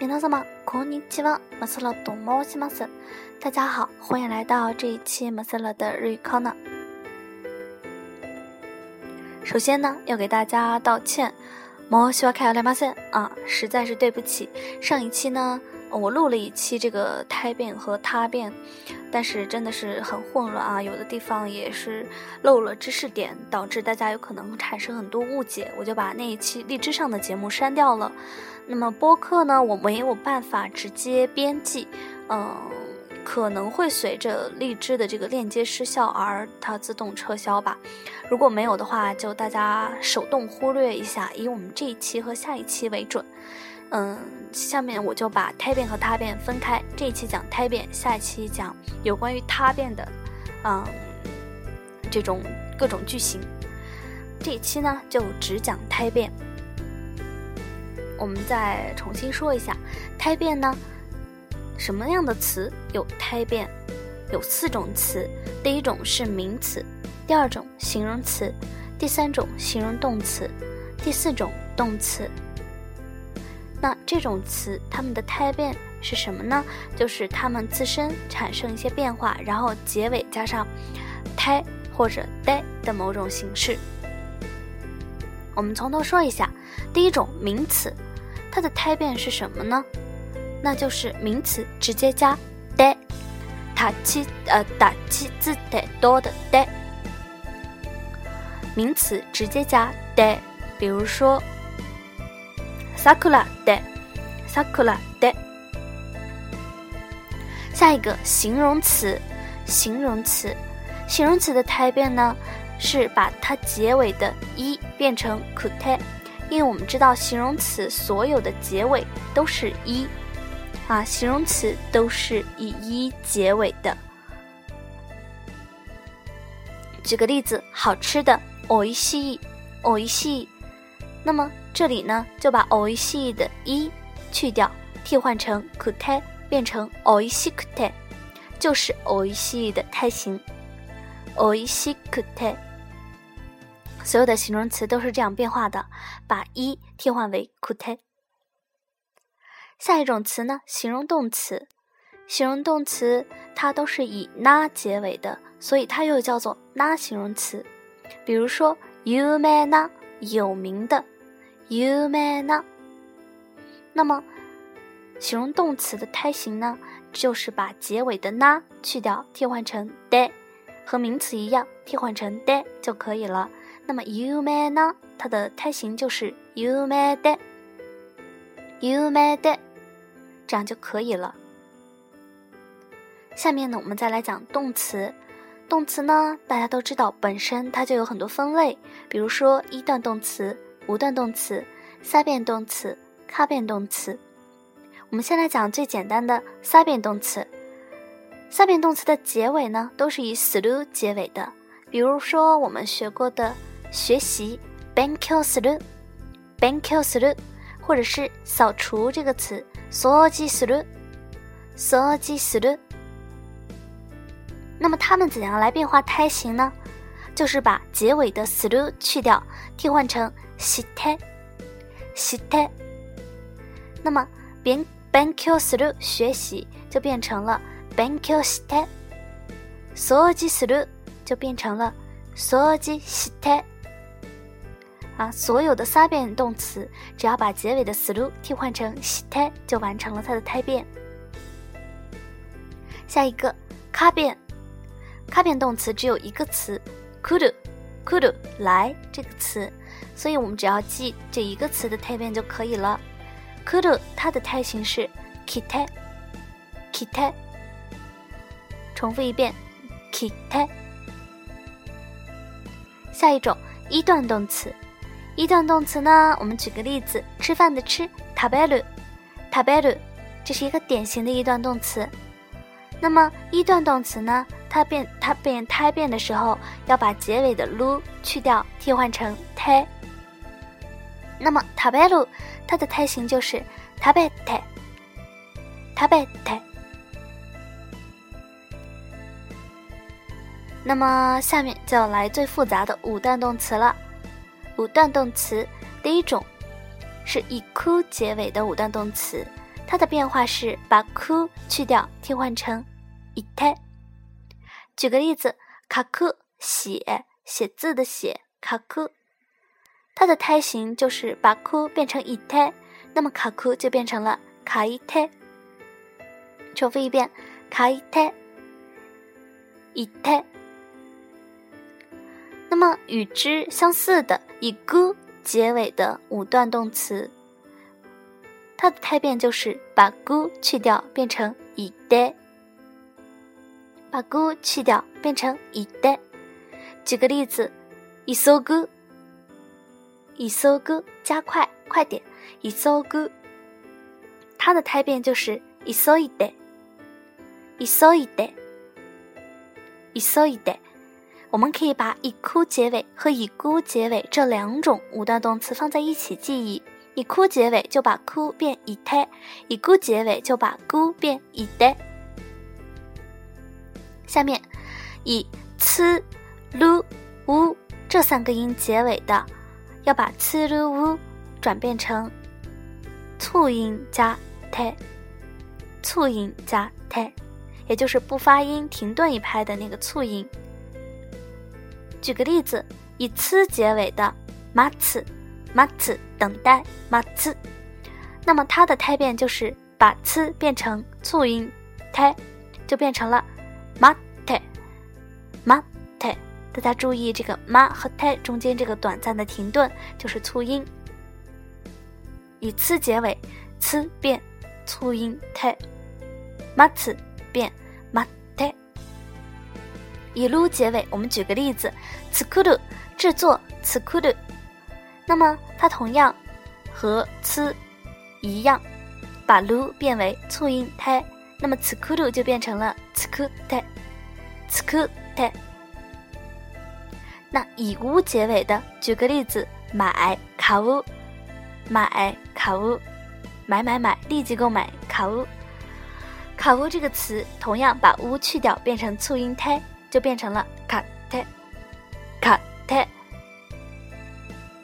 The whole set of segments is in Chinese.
皆様こんにちは、马斯乐と申します。大家好，欢迎来到这一期马斯乐的日语课呢。首先呢，要给大家道歉，申し訳ありません啊，实在是对不起。上一期呢， 我录了一期这个胎变和他变，但是真的是很混乱啊，有的地方也是漏了知识点，导致大家有可能产生很多误解，我就把那一期荔枝上的节目删掉了。那么播客呢，我没有办法直接编辑，嗯。可能会随着荔枝的这个链接失效而它自动撤销吧。如果没有的话，就大家手动忽略一下，以我们这一期和下一期为准。嗯，下面我就把胎变和他变分开，这一期讲胎变，下一期讲有关于他变的，嗯，这种各种句型。这一期呢就只讲胎变。我们再重新说一下，胎变呢。什么样的词有胎变？有四种词。第一种是名词，第二种形容词，第三种形容动词，第四种动词。那这种词它们的胎变是什么呢？就是它们自身产生一些变化，然后结尾加上胎或者呆的某种形式。我们从头说一下，第一种名词，它的胎变是什么呢？那就是名词直接加的，打气呃打七字的多的的，名词直接加的，比如说，sakura 的，sakura 的。下一个形容词，形容词，形容词的胎变呢，是把它结尾的一变成 kute，因为我们知道形容词所有的结尾都是一。啊，形容词都是以一结尾的。举个例子，好吃的 o 那么这里呢，就把 o i s h i 的一去掉，替换成 kute，变成 o i s h i kute，就是 o i s h i 的胎形 o i s h i kute。所有的形容词都是这样变化的，把一替换为 kute。下一种词呢？形容动词，形容动词它都是以 na 结尾的，所以它又叫做 na 形容词。比如说有名な，有名的有名な。那么形容动词的胎形呢，就是把结尾的 na 去掉，替换成 de，和名词一样，替换成 de 就可以了。那么有名な，它的胎形就是有名的。有名的，这样就可以了。下面呢，我们再来讲动词。动词呢，大家都知道，本身它就有很多分类，比如说一段动词、五段动词、三变动词、卡变动词。我们先来讲最简单的三变动词。三变动词的结尾呢，都是以 slu 结尾的，比如说我们学过的学习 bankyo slu，bankyo slu。或者是扫除这个词，掃除する，掃除する。那么它们怎样来变化胎形呢？就是把结尾的する去掉，替换成 して、して。那么勉勉強する学习就变成了勉強して，掃除する就变成了掃除して。啊，所有的三变动词，只要把结尾的 slu 替换成 shite，就完成了它的胎变。下一个，卡变，卡变动词只有一个词，kuru，kuru 来这个词， 所以我们只要记这一个词的胎变就可以了。kuru 它的胎形是 kite，kite，重复一遍，kite。下一种一段动词。一段动词呢？我们举个例子，吃饭的吃食べる食べる，这是一个典型的一段动词。那么一段动词呢？它变它变胎变的时候，要把结尾的lu 去掉，替换成胎。 那么食べる它的胎形就是食べて食べて。那么下面就要来最复杂的五段动词了。五段动词，第一种是以 ku 结尾的五段动词， 它的变化是把 ku 去掉，替换成 ite。举个例子，卡库写写字的写卡库， 它的胎形就是把 ku 变成 it 那么卡库就变成了卡 it。重复一遍，卡 ite ite。那么与之相似的以 gu 结尾的五段动词。它的胎变就是把 gu 去掉，变成 ide。把 gu 去掉，变成 ide。举个例子，isogu，isogu 加快，快点，isogu。它的胎变就是 isoide，isoide，isoide。我们可以把以 ku 结尾和以 gu 结尾这两种五段动词放在一起记忆。以 ku 结尾就把 ku 变 ite，以 gu 结尾就把 gu 变 ide。下面以 c、lu、u 这三个音结尾的，要把 c、lu、u 转变成促音加 “t”，促音加 “t”，也就是不发音、停顿一拍的那个促音。举个例子，以呲结尾的 matsu。马呲等待马呲，那么它的胎变就是把呲变成促音胎，就变成了马胎马。大家注意这个马和胎中间这个短暂的停顿就是促音，以 c 结尾，c 变促音胎，马次变马胎。以 lu 结尾，我们举个例子，c k u r 制作 c k u r 那么它同样和 c 一样，把 lu 变为促音胎，那么 tsukuru 就变成了 tsukute，tsukute。那以 u 结尾的，举个例子，买卡乌，买卡乌，买买买，立即购买卡乌。卡乌这个词同样把 u 去掉，变成促音胎，就变成了卡泰，卡泰。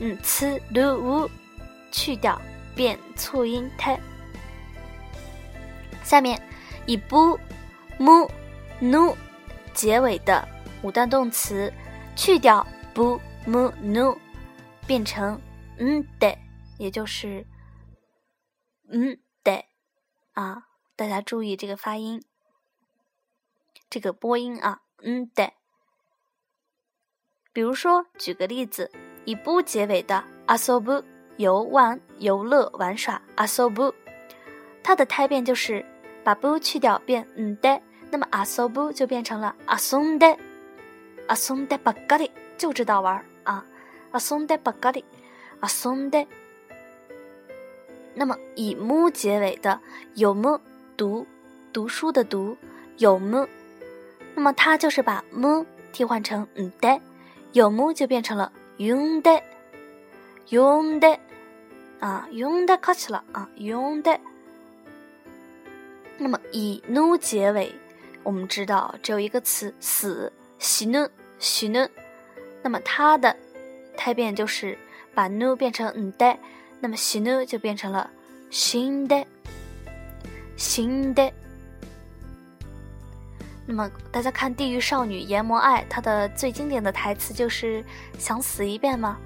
嗯，c lu 去掉变促音胎。下面以 bu mu nu 结尾的五段动词去掉 bu mu nu，变成嗯的，也就是嗯的啊，大家注意这个发音，这个播音啊，嗯的。比如说，举个例子。以 bu 结尾的 asobu 游玩、游乐、玩耍 asobu，它的胎变就是把 bu 去掉变嗯的，那么 asobu 就变成了阿苏，day asonde，asonde bagari 就知道玩啊，asonde bagari asonde。那么以木结尾的有木读读书的读有木那么它就是把木替换成嗯的，有木就变成了。用的，用的，啊，用的卡起了啊，用的。那么以 nu 结尾，我们知道只有一个词死，喜怒，喜怒。那么它的胎变就是把怒变成嗯的，那么喜怒就变成了新的，新的。那么大家看《地狱少女研磨爱》，它的最经典的台词就是“想死一遍吗？”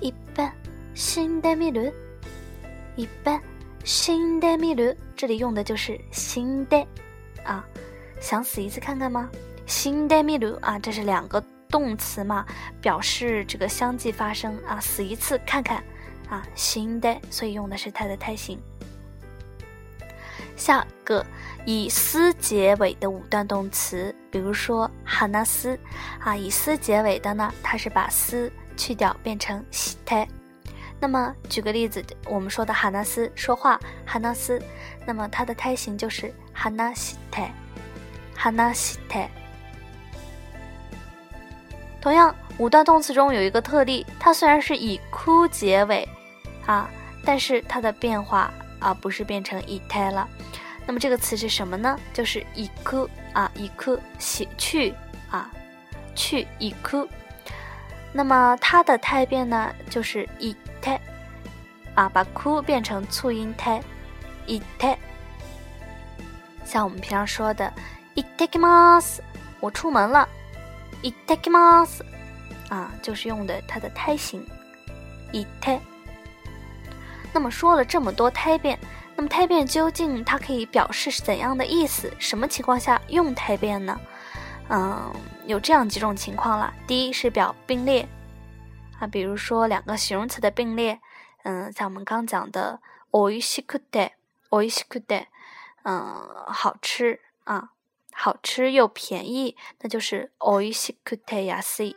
一般新的米鲁，一般新的米鲁，这里用的就是新的啊，想死一次看看吗？新的米鲁啊，这是两个动词嘛，表示这个相继发生啊，死一次看看啊，新的，所以用的是它的胎形。下个以斯结尾的五段动词，比如说哈纳斯啊，以斯结尾的呢，它是把斯去掉变成西泰。那么举个例子，我们说的哈纳斯说话哈纳斯，那么它的胎形就是哈纳西泰，哈纳西泰。同样，五段动词中有一个特例，它虽然是以 ku 结尾啊，但是它的变化。而不是变成一胎了，那么这个词是什么呢？就是一哭啊，一哭洗去啊，去一哭。那么它的胎变呢，就是一胎啊，把哭变成促音胎，一胎。 像我们平常说的“いってきます”，我出门了，“ いってきます”，啊，就是用的它的胎形“いって”。那么说了这么多胎变，那么胎变究竟它可以表示是怎样的意思？什么情况下用胎变呢？嗯，有这样几种情况了。第一是表并列，啊，比如说两个形容词的并列，嗯，像我们刚讲的“おいしくて”，“おいしくて”，嗯，好吃啊， 好吃又便宜，那就是“おいしくて安い”。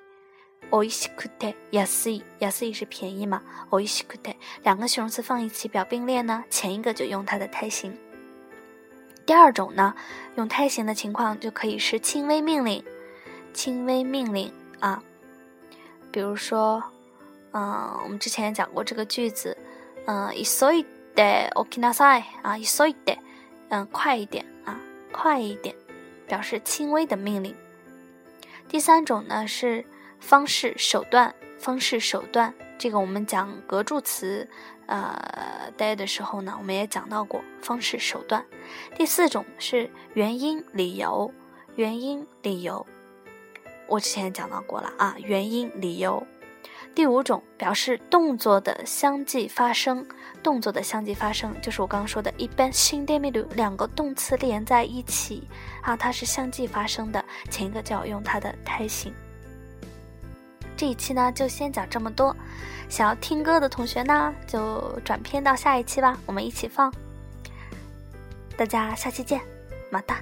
おいしくて安い，安い是便宜嘛？おいしくて两个形容词放一起表并列呢，前一个就用它的胎形。第二种呢，用胎形的情况就可以是轻微命令，轻微命令啊，比如说，嗯，我们之前讲过这个句子，嗯，急いで起きなさい啊，急いで，嗯，快一点啊，快一点， 表示轻微的命令。第三种呢是方式手段，方式手段，这个我们讲格助词。呃，待的时候呢，我们也讲到过方式手段。第四种是原因理由，原因理由，我之前也讲到过了啊，原因理由。第五种表示动作的相继发生，动作的相继发生就是我刚刚说的一般新 d e m i d 两个动词连在一起啊，它是相继发生的，前一个就要用它的胎形。这一期呢，就先讲这么多。想要听歌的同学呢，就转片到下一期吧，我们一起放。大家下期见，马达。